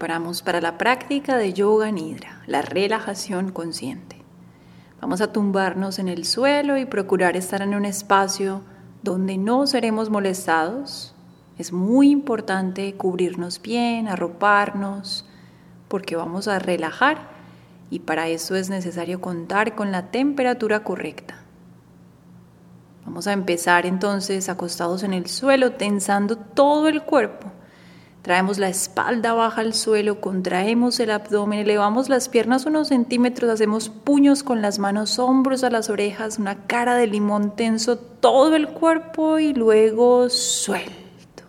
Preparamos para la práctica de yoga nidra, la relajación consciente. Vamos a tumbarnos en el suelo y procurar estar en un espacio donde no seremos molestados. Es muy importante cubrirnos bien, arroparnos, porque vamos a relajar y para eso es necesario contar con la temperatura correcta. Vamos a empezar entonces acostados en el suelo, tensando todo el cuerpo Traemos la espalda baja al suelo, contraemos el abdomen, elevamos las piernas unos centímetros, hacemos puños con las manos, hombros a las orejas, una cara de limón tenso, todo el cuerpo y luego suelto.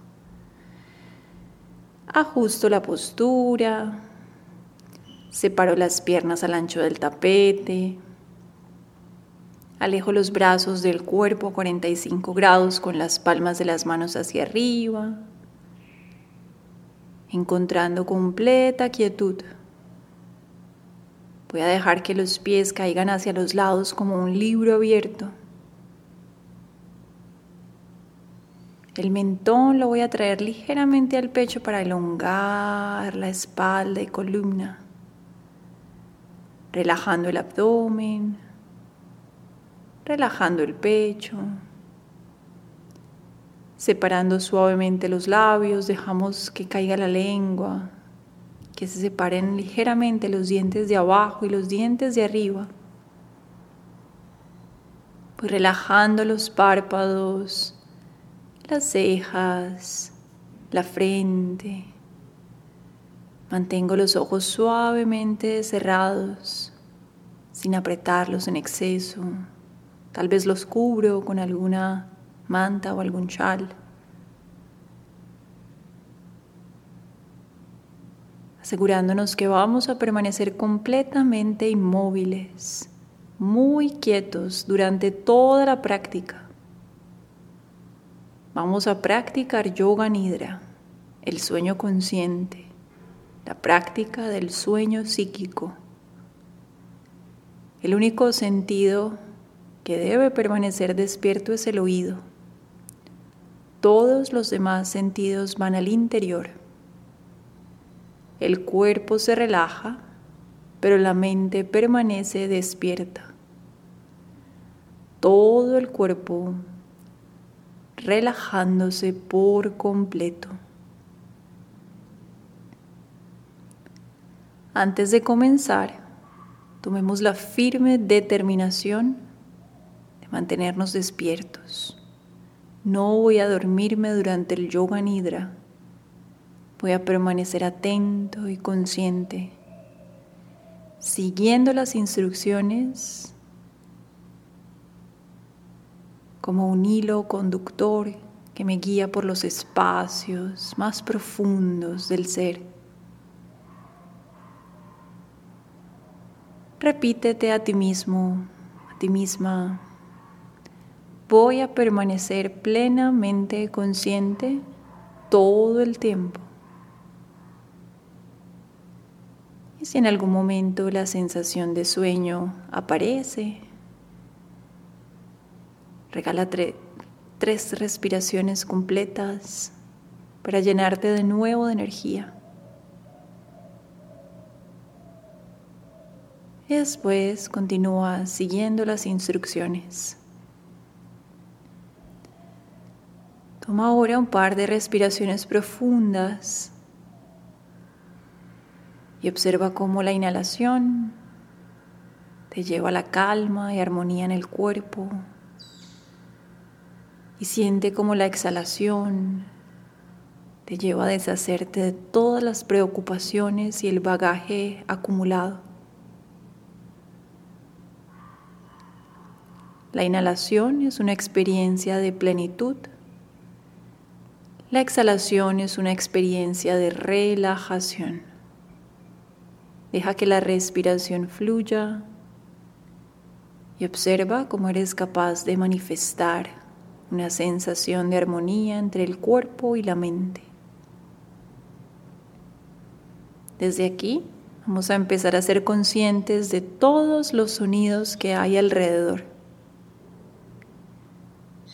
Ajusto la postura, separo las piernas al ancho del tapete, alejo los brazos del cuerpo a 45 grados con las palmas de las manos hacia arriba encontrando completa quietud. Voy a dejar que los pies caigan hacia los lados como un libro abierto. El mentón lo voy a traer ligeramente al pecho para elongar la espalda y columna, relajando el abdomen, relajando el pecho. Separando suavemente los labios, dejamos que caiga la lengua, que se separen ligeramente los dientes de abajo y los dientes de arriba. Pues relajando los párpados, las cejas, la frente. Mantengo los ojos suavemente cerrados, sin apretarlos en exceso. Tal vez los cubro con alguna manta o algún chal. Asegurándonos que vamos a permanecer completamente inmóviles, muy quietos durante toda la práctica. Vamos a practicar yoga nidra, el sueño consciente, la práctica del sueño psíquico. El único sentido que debe permanecer despierto es el oído. Todos los demás sentidos van al interior. El cuerpo se relaja, pero la mente permanece despierta. Todo el cuerpo relajándose por completo. Antes de comenzar, tomemos la firme determinación de mantenernos despiertos. No voy a dormirme durante el yoga nidra. Voy a permanecer atento y consciente, siguiendo las instrucciones como un hilo conductor que me guía por los espacios más profundos del ser. Repítete a ti mismo, a ti misma voy a permanecer plenamente consciente todo el tiempo. Y si en algún momento la sensación de sueño aparece, regala tres respiraciones completas para llenarte de nuevo de energía. Y después continúa siguiendo las instrucciones. Toma ahora un par de respiraciones profundas y observa cómo la inhalación te lleva a la calma y armonía en el cuerpo y siente cómo la exhalación te lleva a deshacerte de todas las preocupaciones y el bagaje acumulado. La inhalación es una experiencia de plenitud La exhalación es una experiencia de relajación. Deja que la respiración fluya y observa cómo eres capaz de manifestar una sensación de armonía entre el cuerpo y la mente. Desde aquí vamos a empezar a ser conscientes de todos los sonidos que hay alrededor,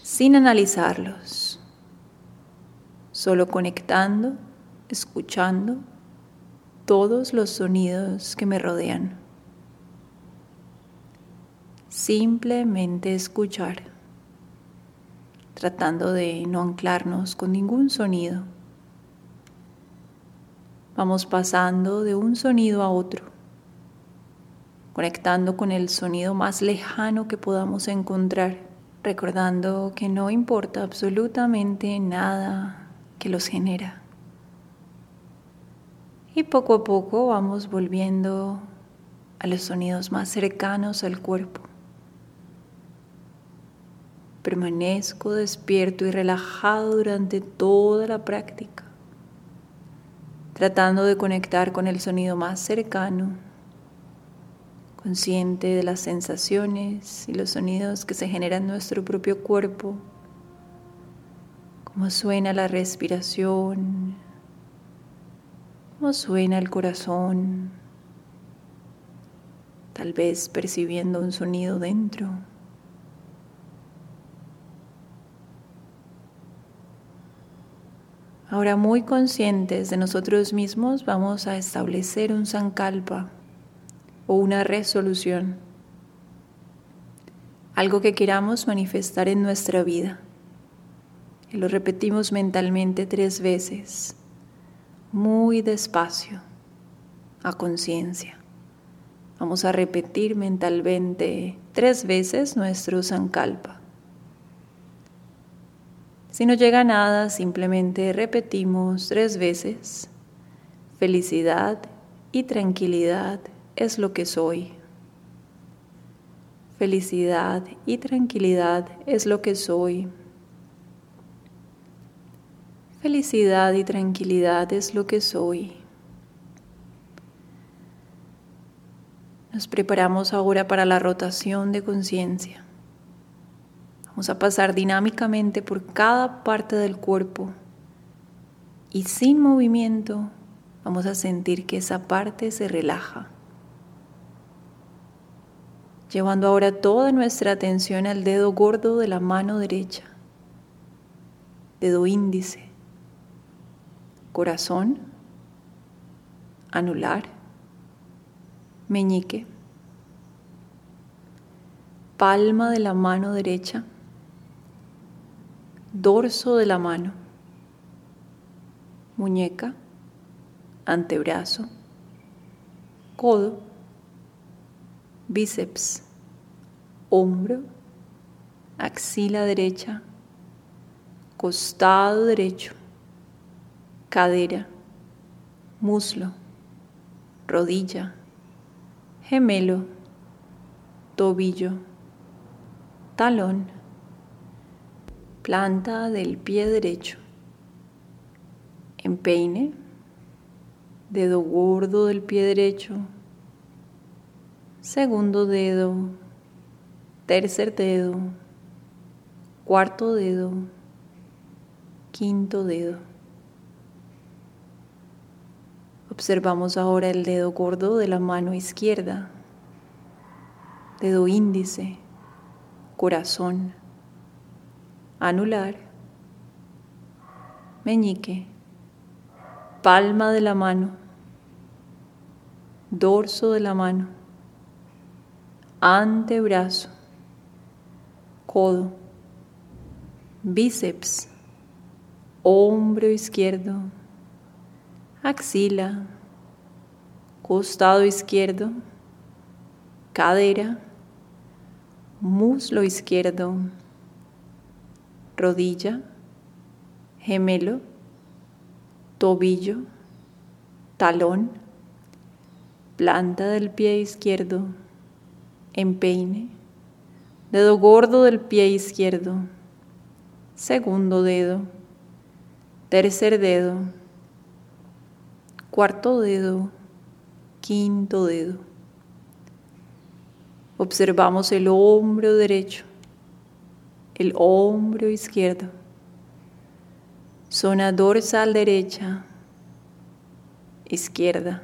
sin analizarlos, solo conectando, escuchando todos los sonidos que me rodean. Simplemente escuchar, tratando de no anclarnos con ningún sonido Vamos pasando de un sonido a otro, conectando con el sonido más lejano que podamos encontrar, recordando que no importa absolutamente nada que los genera. Y poco a poco vamos volviendo a los sonidos más cercanos al cuerpo. Permanezco despierto y relajado durante toda la práctica tratando de conectar con el sonido más cercano, consciente de las sensaciones y los sonidos que se generan en nuestro propio cuerpo, cómo suena la respiración, cómo suena el corazón, tal vez percibiendo un sonido dentro. Ahora muy conscientes de nosotros mismos vamos a establecer un sankalpa o una resolución, algo que queramos manifestar en nuestra vida. Y lo repetimos mentalmente tres veces, muy despacio, a conciencia. Vamos a repetir mentalmente tres veces nuestro sankalpa. Si no llega nada, simplemente repetimos tres veces, felicidad y tranquilidad es lo que soy. Felicidad y tranquilidad es lo que soy. Felicidad y tranquilidad es lo que soy. Nos preparamos ahora para la rotación de conciencia. Vamos a pasar dinámicamente por cada parte del cuerpo y sin movimiento vamos a sentir que esa parte se relaja. Llevando ahora toda nuestra atención al dedo gordo de la mano derecha, dedo índice, corazón, anular, meñique, palma de la mano derecha dorso de la mano, muñeca, antebrazo, codo, bíceps, hombro, axila derecha, costado derecho, cadera, muslo, rodilla, gemelo, tobillo, talón planta del pie derecho, empeine, dedo gordo del pie derecho, segundo dedo, tercer dedo, cuarto dedo, quinto dedo. Observamos ahora el dedo gordo de la mano izquierda, dedo índice, corazón anular, meñique, palma de la mano, dorso de la mano, antebrazo, codo, bíceps, hombro izquierdo, axila, costado izquierdo, cadera, muslo izquierdo, rodilla, gemelo, tobillo, talón, planta del pie izquierdo, empeine, dedo gordo del pie izquierdo, segundo dedo, tercer dedo, cuarto dedo, quinto dedo. Observamos el hombro derecho, el hombro izquierdo, zona dorsal derecha, izquierda,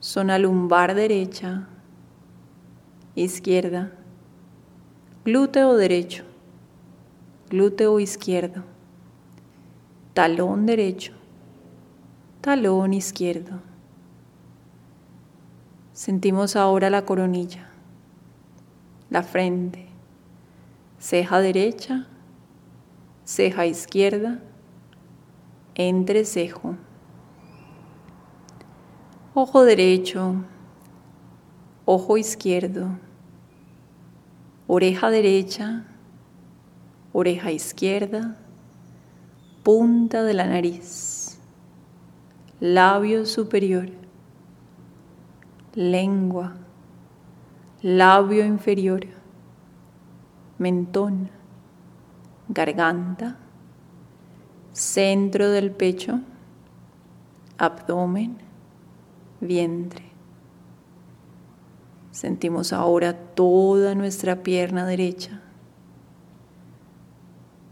zona lumbar derecha, izquierda, glúteo derecho, glúteo izquierdo, talón derecho, talón izquierdo. Sentimos ahora la coronilla, la frente, ceja derecha, ceja izquierda, entrecejo, ojo derecho, ojo izquierdo, oreja derecha, oreja izquierda, punta de la nariz, labio superior, lengua, labio inferior, mentón, garganta, centro del pecho, abdomen, vientre. Sentimos ahora toda nuestra pierna derecha,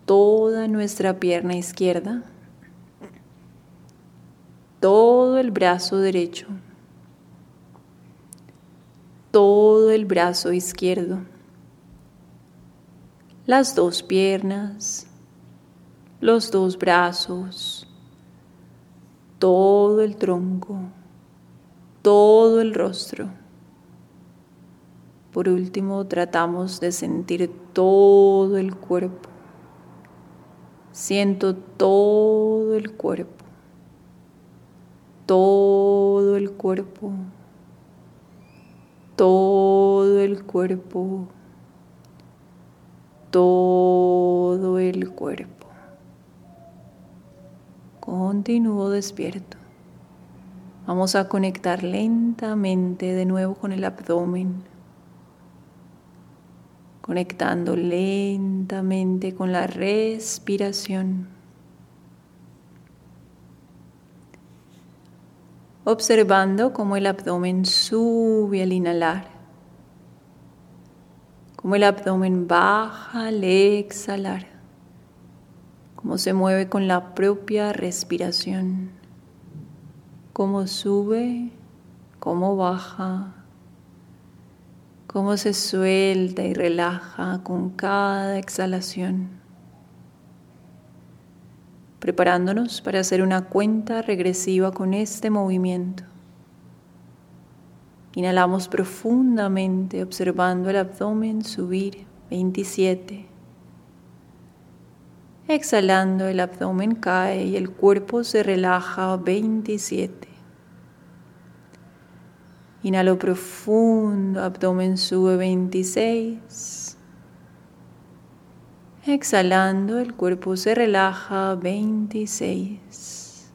toda nuestra pierna izquierda, todo el brazo derecho, todo el brazo izquierdo, las dos piernas, los dos brazos, todo el tronco, todo el rostro. Por último, tratamos de sentir todo el cuerpo. Siento todo el cuerpo. Todo el cuerpo. Todo el cuerpo. Todo el cuerpo. Continúo despierto. Vamos a conectar lentamente de nuevo con el abdomen conectando lentamente con la respiración. Observando cómo el abdomen sube al inhalar, cómo el abdomen baja al exhalar, cómo se mueve con la propia respiración, cómo sube, cómo baja cómo se suelta y relaja con cada exhalación, preparándonos para hacer una cuenta regresiva con este movimiento. Inhalamos profundamente observando el abdomen subir 27. Exhalando el abdomen cae y el cuerpo se relaja 27. Inhalo profundo, abdomen sube 26. Exhalando, el cuerpo se relaja 26.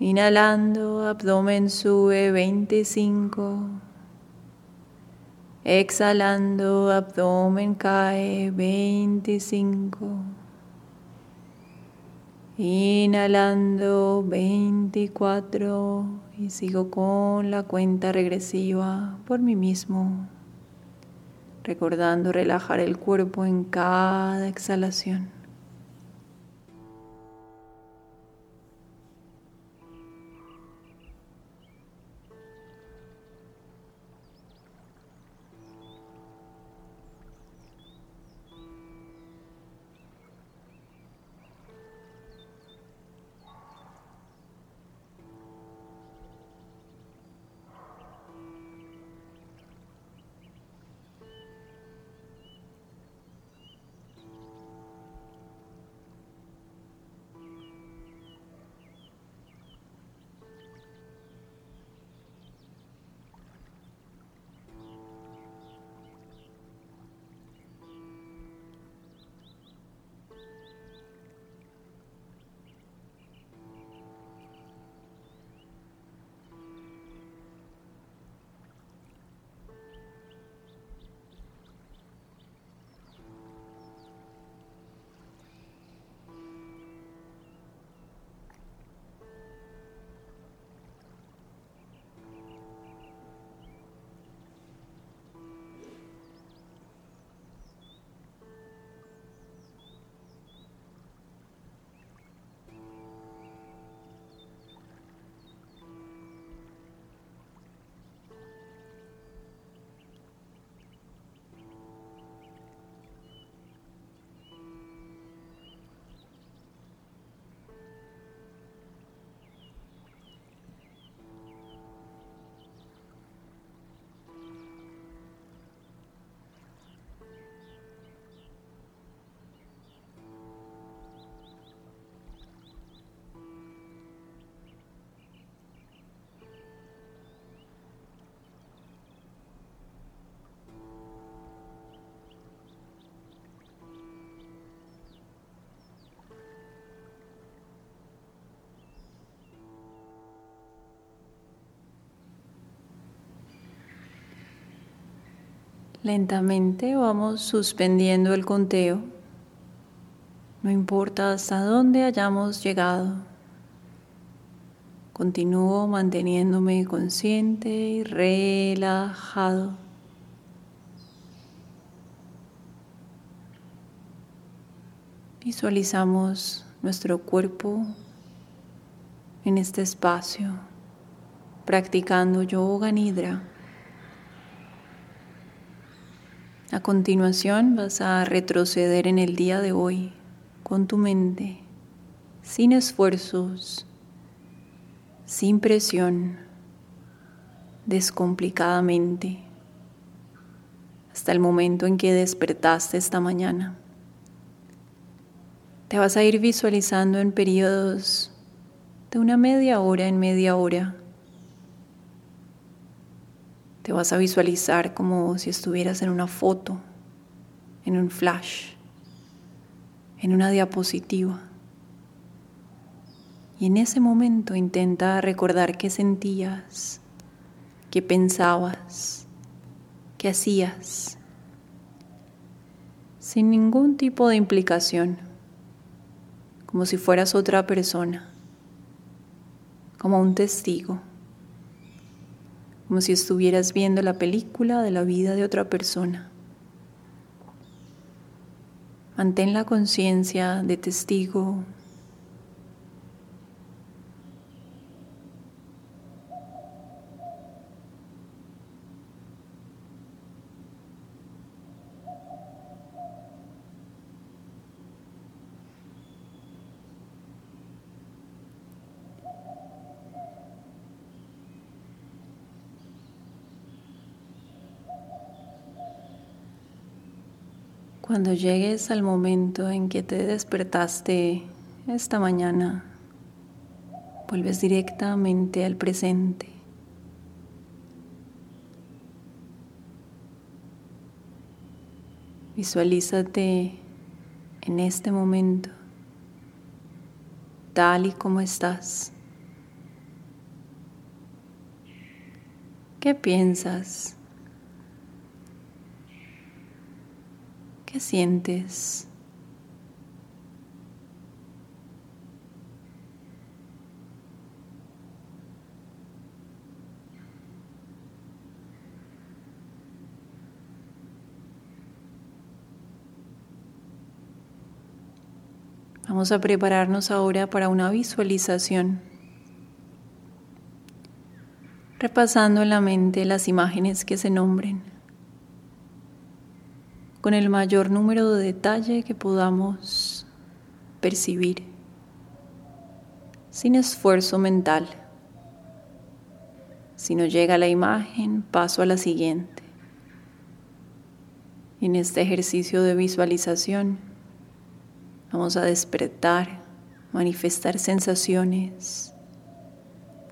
Inhalando, abdomen sube 25. Exhalando, abdomen cae 25. Inhalando 24 y sigo con la cuenta regresiva por mí mismo, recordando relajar el cuerpo en cada exhalación. Lentamente vamos suspendiendo el conteo. No importa hasta dónde hayamos llegado. Continúo manteniéndome consciente y relajado. Visualizamos nuestro cuerpo en este espacio, practicando yoga nidra. A continuación vas a retroceder en el día de hoy con tu mente, sin esfuerzos, sin presión, descomplicadamente, hasta el momento en que despertaste esta mañana. Te vas a ir visualizando en periodos de una media hora en media hora te vas a visualizar como si estuvieras en una foto, en un flash, en una diapositiva. Y en ese momento intenta recordar qué sentías, qué pensabas, qué hacías, sin ningún tipo de implicación, como si fueras otra persona, como un testigo como si estuvieras viendo la película de la vida de otra persona. Mantén la conciencia de testigo Cuando llegues al momento en que te despertaste esta mañana, vuelves directamente al presente. Visualízate en este momento, tal y como estás. ¿Qué piensas? ¿Qué sientes? Vamos a prepararnos ahora para una visualización, repasando en la mente las imágenes que se nombren con el mayor número de detalle que podamos percibir, sin esfuerzo mental. Si no llega la imagen, paso a la siguiente. En este ejercicio de visualización vamos a despertar, manifestar sensaciones,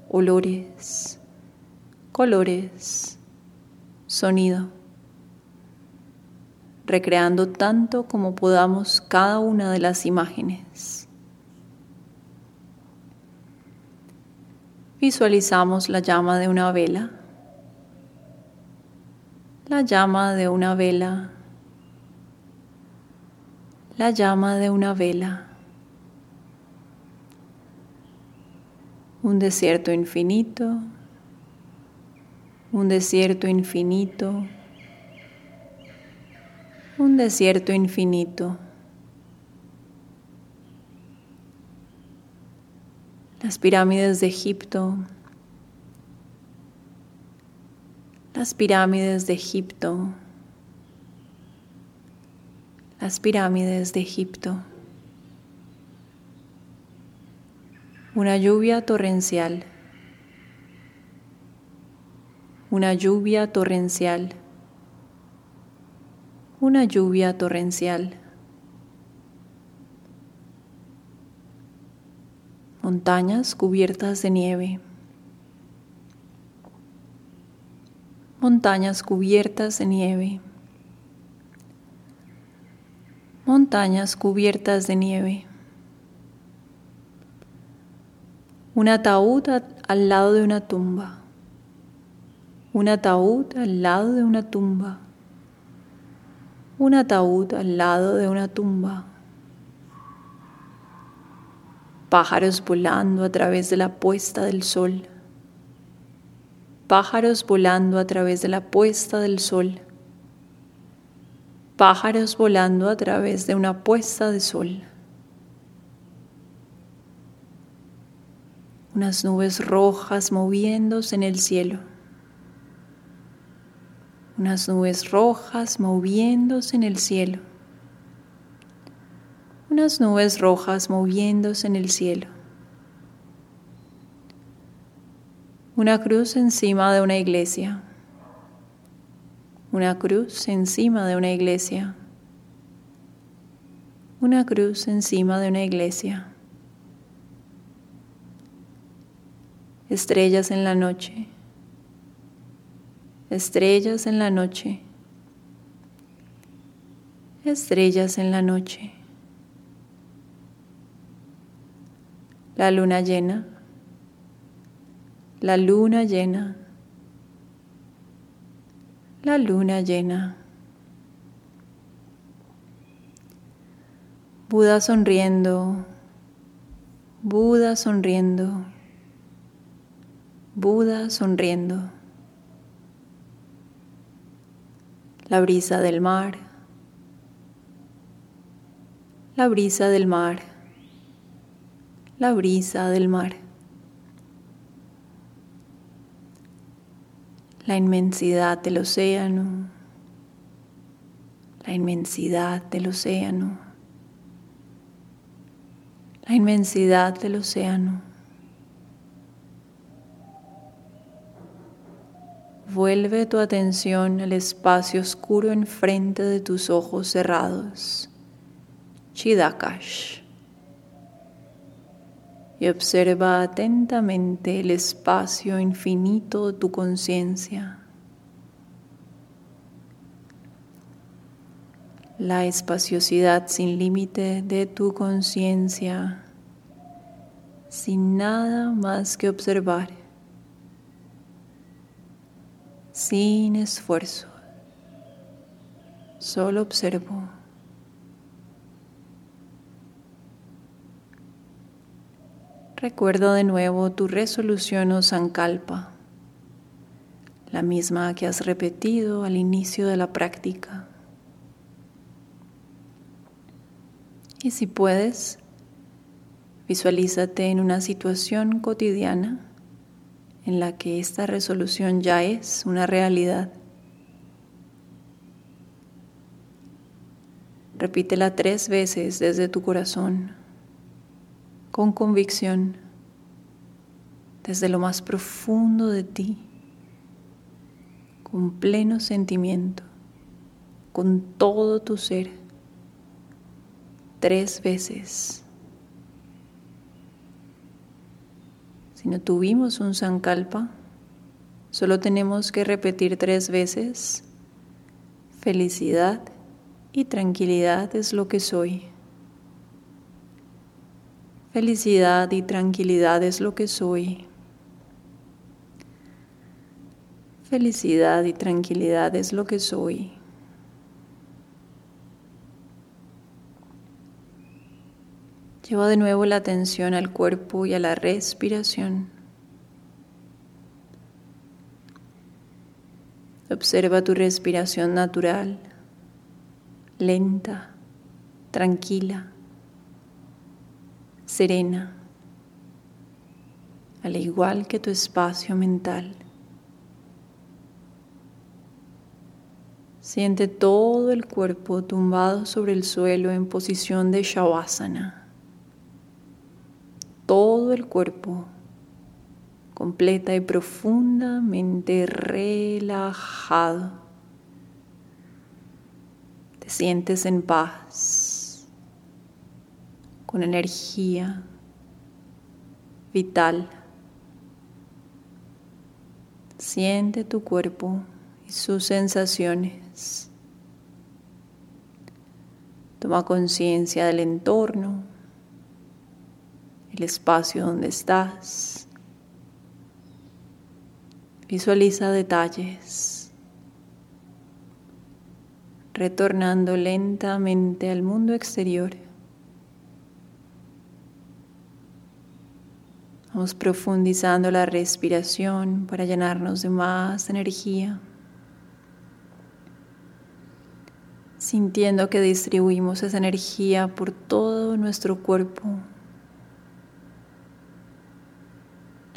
olores, colores, sonido recreando tanto como podamos cada una de las imágenes. Visualizamos la llama de una vela, la llama de una vela, la llama de una vela, un desierto infinito, un desierto infinito un desierto infinito. Las pirámides de Egipto, las pirámides de Egipto, las pirámides de Egipto. Una lluvia torrencial, una lluvia torrencial una lluvia torrencial. Montañas cubiertas de nieve. Montañas cubiertas de nieve. Montañas cubiertas de nieve. Un ataúd al lado de una tumba. Un ataúd al lado de una tumba un ataúd al lado de una tumba, pájaros volando a través de la puesta del sol, pájaros volando a través de la puesta del sol, pájaros volando a través de una puesta de sol. Unas nubes rojas moviéndose en el cielo unas nubes rojas moviéndose en el cielo, unas nubes rojas moviéndose en el cielo, una cruz encima de una iglesia, una cruz encima de una iglesia, una cruz encima de una iglesia, estrellas en la noche estrellas en la noche, estrellas en la noche, la luna llena, la luna llena, la luna llena. Buda sonriendo, Buda sonriendo, Buda sonriendo. La brisa del mar, la brisa del mar, la brisa del mar. La inmensidad del océano, la inmensidad del océano, la inmensidad del océano. Vuelve tu atención al espacio oscuro enfrente de tus ojos cerrados, Chidakash, y observa atentamente el espacio infinito de tu conciencia. La espaciosidad sin límite de tu conciencia, sin nada más que observar sin esfuerzo. Solo observo. Recuerdo de nuevo tu resolución o sankalpa, la misma que has repetido al inicio de la práctica. Y si puedes, visualízate en una situación cotidiana en la que esta resolución ya es una realidad. Repítela tres veces desde tu corazón, con convicción, desde lo más profundo de ti, con pleno sentimiento, con todo tu ser, tres veces. Si no tuvimos un sankalpa, solo tenemos que repetir tres veces, felicidad y tranquilidad es lo que soy. Felicidad y tranquilidad es lo que soy. Felicidad y tranquilidad es lo que soy. Lleva de nuevo la atención al cuerpo y a la respiración. Observa tu respiración natural, lenta, tranquila, serena, al igual que tu espacio mental. Siente todo el cuerpo tumbado sobre el suelo en posición de Shavasana todo el cuerpo completa y profundamente relajado. Te sientes en paz, con energía vital. Siente tu cuerpo y sus sensaciones. Toma conciencia del entorno el espacio donde estás. Visualiza detalles. retornando lentamente al mundo exterior. Vamos profundizando la respiración para llenarnos de más energía. Sintiendo que distribuimos esa energía por todo nuestro cuerpo.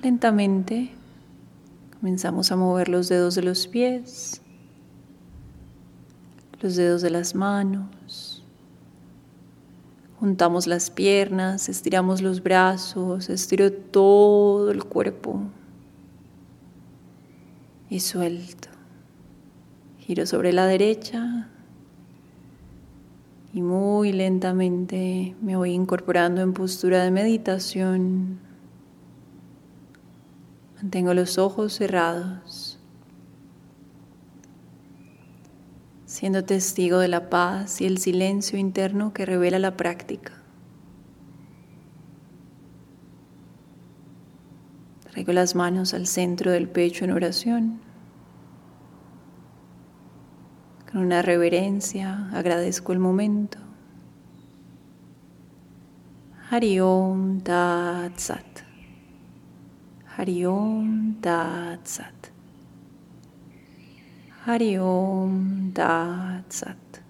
Lentamente comenzamos a mover los dedos de los pies, los dedos de las manos, Juntamos las piernas, estiramos los brazos, estiro todo el cuerpo y suelto. Giro sobre la derecha y muy lentamente me voy incorporando en postura de meditación. Mantengo los ojos cerrados, siendo testigo de la paz y el silencio interno que revela la práctica. Traigo las manos al centro del pecho en oración. Con una reverencia agradezco el momento. Hariom Tat Sat. Hariom Tat Sat. Hari Om Tat Sat.